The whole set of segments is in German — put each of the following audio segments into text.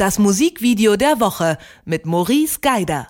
Das Musikvideo der Woche mit Maurice Geider.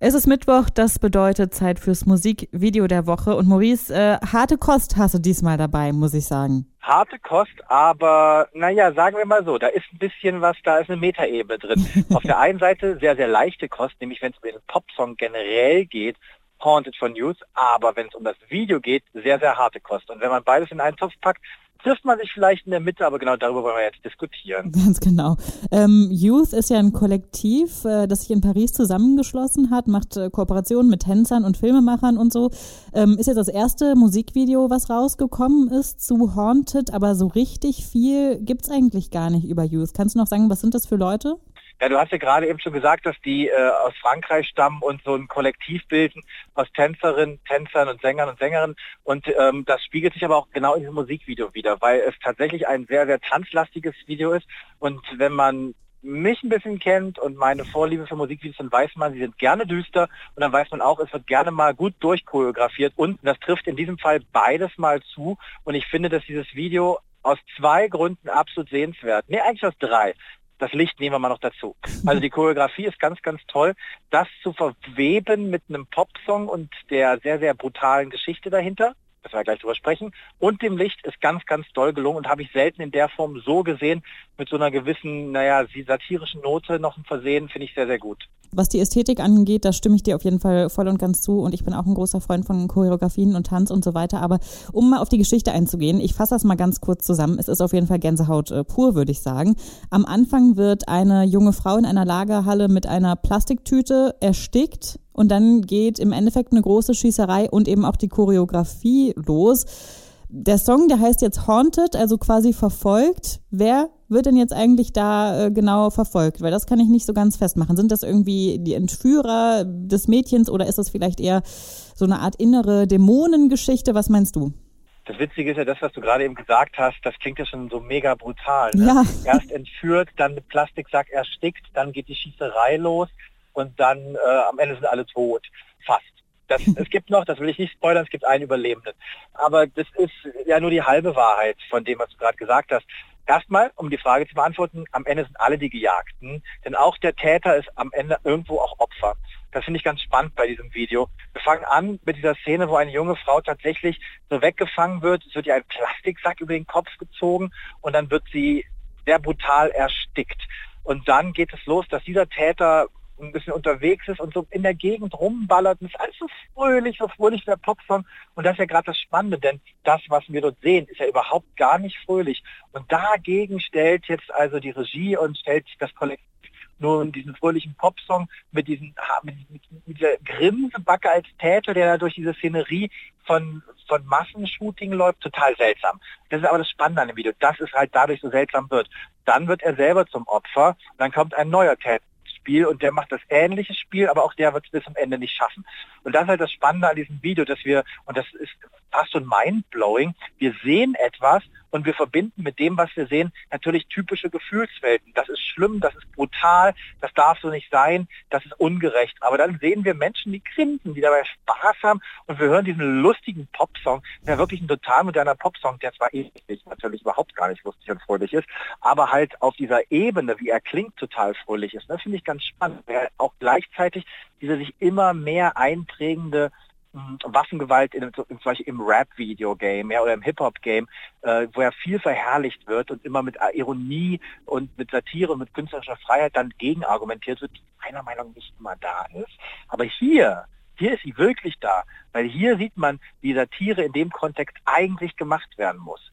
Es ist Mittwoch, das bedeutet Zeit fürs Musikvideo der Woche. Und Maurice, äh, harte Kost hast du diesmal dabei, muss ich sagen. Harte Kost, aber naja, sagen wir mal so, da ist ein bisschen was, da ist eine Metaebene drin. Auf der einen Seite sehr, sehr leichte Kost, nämlich wenn es um den Popsong generell geht, Haunted von News, aber wenn es um das Video geht, sehr, sehr harte Kost. Und wenn man beides in einen Topf packt, trifft man sich vielleicht in der Mitte, aber genau darüber wollen wir jetzt diskutieren. Ganz genau. Ähm, Youth ist ja ein Kollektiv, äh, das sich in Paris zusammengeschlossen hat, macht äh, Kooperationen mit Tänzern und Filmemachern und so. Ähm, ist jetzt das erste Musikvideo, was rausgekommen ist zu Haunted, aber so richtig viel gibt's eigentlich gar nicht über Youth. Kannst du noch sagen, was sind das für Leute? Ja, du hast ja gerade eben schon gesagt, dass die äh, aus Frankreich stammen und so ein Kollektiv bilden aus Tänzerinnen, Tänzern und Sängern und Sängerinnen. Und ähm, das spiegelt sich aber auch genau in diesem Musikvideo wieder, weil es tatsächlich ein sehr, sehr tanzlastiges Video ist. Und wenn man mich ein bisschen kennt und meine Vorliebe für Musikvideos, dann weiß man, sie sind gerne düster und dann weiß man auch, es wird gerne mal gut durchchoreografiert und das trifft in diesem Fall beides mal zu und ich finde, dass dieses Video aus zwei Gründen absolut sehenswert. Nee, eigentlich aus drei das Licht nehmen wir mal noch dazu. Also die Choreografie ist ganz, ganz toll. Das zu verweben mit einem Popsong und der sehr, sehr brutalen Geschichte dahinter, das wir gleich drüber sprechen, und dem Licht ist ganz, ganz toll gelungen und habe ich selten in der Form so gesehen, mit so einer gewissen, naja, satirischen Note noch Versehen, finde ich sehr, sehr gut. Was die Ästhetik angeht, da stimme ich dir auf jeden Fall voll und ganz zu und ich bin auch ein großer Freund von Choreografien und Tanz und so weiter. Aber um mal auf die Geschichte einzugehen, ich fasse das mal ganz kurz zusammen. Es ist auf jeden Fall Gänsehaut äh, pur, würde ich sagen. Am Anfang wird eine junge Frau in einer Lagerhalle mit einer Plastiktüte erstickt und dann geht im Endeffekt eine große Schießerei und eben auch die Choreografie los. Der Song, der heißt jetzt Haunted, also quasi verfolgt. Wer wird denn jetzt eigentlich da äh, genau verfolgt? Weil das kann ich nicht so ganz festmachen. Sind das irgendwie die Entführer des Mädchens oder ist das vielleicht eher so eine Art innere Dämonengeschichte? Was meinst du? Das Witzige ist ja das, was du gerade eben gesagt hast, das klingt ja schon so mega brutal. Ne? Ja. Erst entführt, dann mit Plastiksack erstickt, dann geht die Schießerei los und dann äh, am Ende sind alle tot. Fast. Das, es gibt noch, das will ich nicht spoilern, es gibt einen Überlebenden. Aber das ist ja nur die halbe Wahrheit von dem, was du gerade gesagt hast. Erstmal, um die Frage zu beantworten, am Ende sind alle die Gejagten, denn auch der Täter ist am Ende irgendwo auch Opfer. Das finde ich ganz spannend bei diesem Video. Wir fangen an mit dieser Szene, wo eine junge Frau tatsächlich so weggefangen wird. Es wird ihr ein Plastiksack über den Kopf gezogen und dann wird sie sehr brutal erstickt. Und dann geht es los, dass dieser Täter ein bisschen unterwegs ist und so in der Gegend rumballert und ist alles so fröhlich, so fröhlich der Popsong. Und das ist ja gerade das Spannende, denn das, was wir dort sehen, ist ja überhaupt gar nicht fröhlich. Und dagegen stellt jetzt also die Regie und stellt sich das Kollektiv nun diesen fröhlichen Popsong mit, diesen, mit, mit dieser Grimsebacke als Täter, der da durch diese Szenerie von, von Massenshooting läuft, total seltsam. Das ist aber das Spannende an dem Video, dass es halt dadurch so seltsam wird. Dann wird er selber zum Opfer, dann kommt ein neuer Täter Spiel und der macht das ähnliche Spiel, aber auch der wird es bis zum Ende nicht schaffen. Und das ist halt das Spannende an diesem Video, dass wir, und das ist fast schon mindblowing, wir sehen etwas und wir verbinden mit dem, was wir sehen, natürlich typische Gefühlswelten. Das ist schlimm, das ist brutal, das darf so nicht sein, das ist ungerecht. Aber dann sehen wir Menschen, die grinsen, die dabei Spaß haben und wir hören diesen lustigen Popsong, der wirklich ein total moderner Popsong, der zwar ähnlich natürlich überhaupt gar nicht lustig und fröhlich ist, aber halt auf dieser Ebene, wie er klingt, total fröhlich ist. Das finde ich ganz spannend, weil auch gleichzeitig diese sich immer mehr einprägende Waffengewalt in, zum Beispiel im Rap-Video-Game ja, oder im Hip-Hop-Game, äh, wo ja viel verherrlicht wird und immer mit Ironie und mit Satire und mit künstlerischer Freiheit dann gegen argumentiert wird, die meiner Meinung nach nicht immer da ist. Aber hier, hier ist sie wirklich da, weil hier sieht man, wie Satire in dem Kontext eigentlich gemacht werden muss.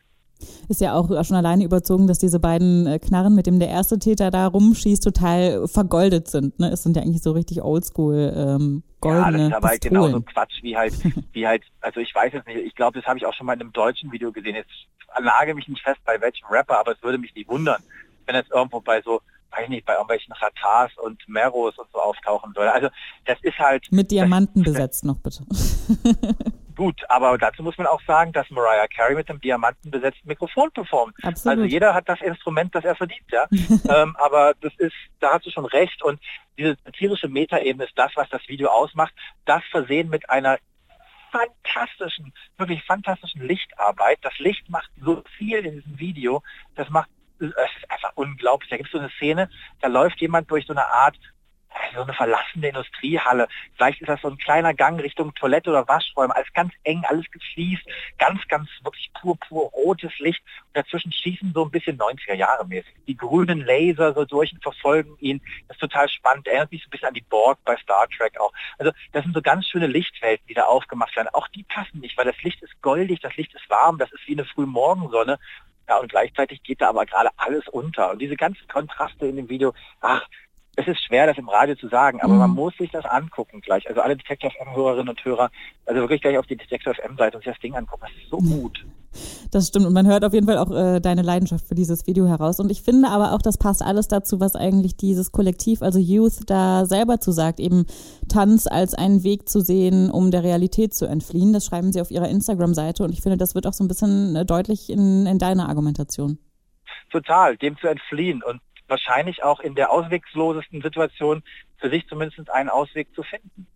Ist ja auch schon alleine überzogen, dass diese beiden äh, Knarren, mit dem der erste Täter da rumschießt, total vergoldet sind. Ne? Es sind ja eigentlich so richtig oldschool ähm, goldene Ja, das ist aber halt genauso Quatsch wie halt, wie halt, also ich weiß jetzt nicht, ich glaube, das habe ich auch schon mal in einem deutschen Video gesehen. Jetzt lage mich nicht fest bei welchem Rapper, aber es würde mich nicht wundern, wenn es irgendwo bei so weiß nicht, bei irgendwelchen Ratars und Meros und so auftauchen soll. Also das ist halt... Mit Diamanten das, besetzt noch bitte. Gut, aber dazu muss man auch sagen, dass Mariah Carey mit einem diamantenbesetzten Mikrofon performt. Absolut. Also jeder hat das Instrument, das er verdient, ja. ähm, aber das ist, da hast du schon recht. Und diese satirische Metaebene ist das, was das Video ausmacht. Das versehen mit einer fantastischen, wirklich fantastischen Lichtarbeit. Das Licht macht so viel in diesem Video. Das macht es ist einfach unglaublich. Da gibt es so eine Szene, da läuft jemand durch so eine Art so eine verlassene Industriehalle. Vielleicht ist das so ein kleiner Gang Richtung Toilette oder Waschräume. Alles ganz eng, alles gefliest, ganz, ganz wirklich pur, pur rotes Licht. Und dazwischen schießen so ein bisschen 90er Jahre mäßig. Die grünen Laser so durch und verfolgen ihn. Das ist total spannend. Erinnert mich so ein bisschen an die Borg bei Star Trek auch. Also das sind so ganz schöne Lichtwelten, die da aufgemacht werden. Auch die passen nicht, weil das Licht ist goldig, das Licht ist warm, das ist wie eine Frühmorgensonne. Ja, und gleichzeitig geht da aber gerade alles unter. Und diese ganzen Kontraste in dem Video, ach, es ist schwer, das im Radio zu sagen, aber mhm. man muss sich das angucken gleich. Also alle Detektor FM-Hörerinnen und Hörer, also wirklich gleich auf die Detektor FM-Seite und sich das Ding angucken. Das ist so gut. Das stimmt und man hört auf jeden Fall auch äh, deine Leidenschaft für dieses Video heraus. Und ich finde aber auch, das passt alles dazu, was eigentlich dieses Kollektiv, also Youth, da selber zu sagt, eben Tanz als einen Weg zu sehen, um der Realität zu entfliehen. Das schreiben sie auf ihrer Instagram-Seite und ich finde, das wird auch so ein bisschen äh, deutlich in, in deiner Argumentation. Total, dem zu entfliehen. Und wahrscheinlich auch in der ausweglosesten Situation für sich zumindest einen Ausweg zu finden.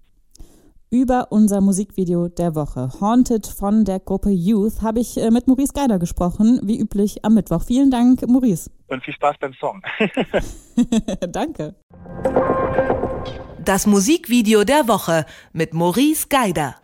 Über unser Musikvideo der Woche, Haunted von der Gruppe Youth, habe ich äh, mit Maurice Geider gesprochen, wie üblich am Mittwoch. Vielen Dank, Maurice. Und viel Spaß beim Song. Danke. Das Musikvideo der Woche mit Maurice Geider.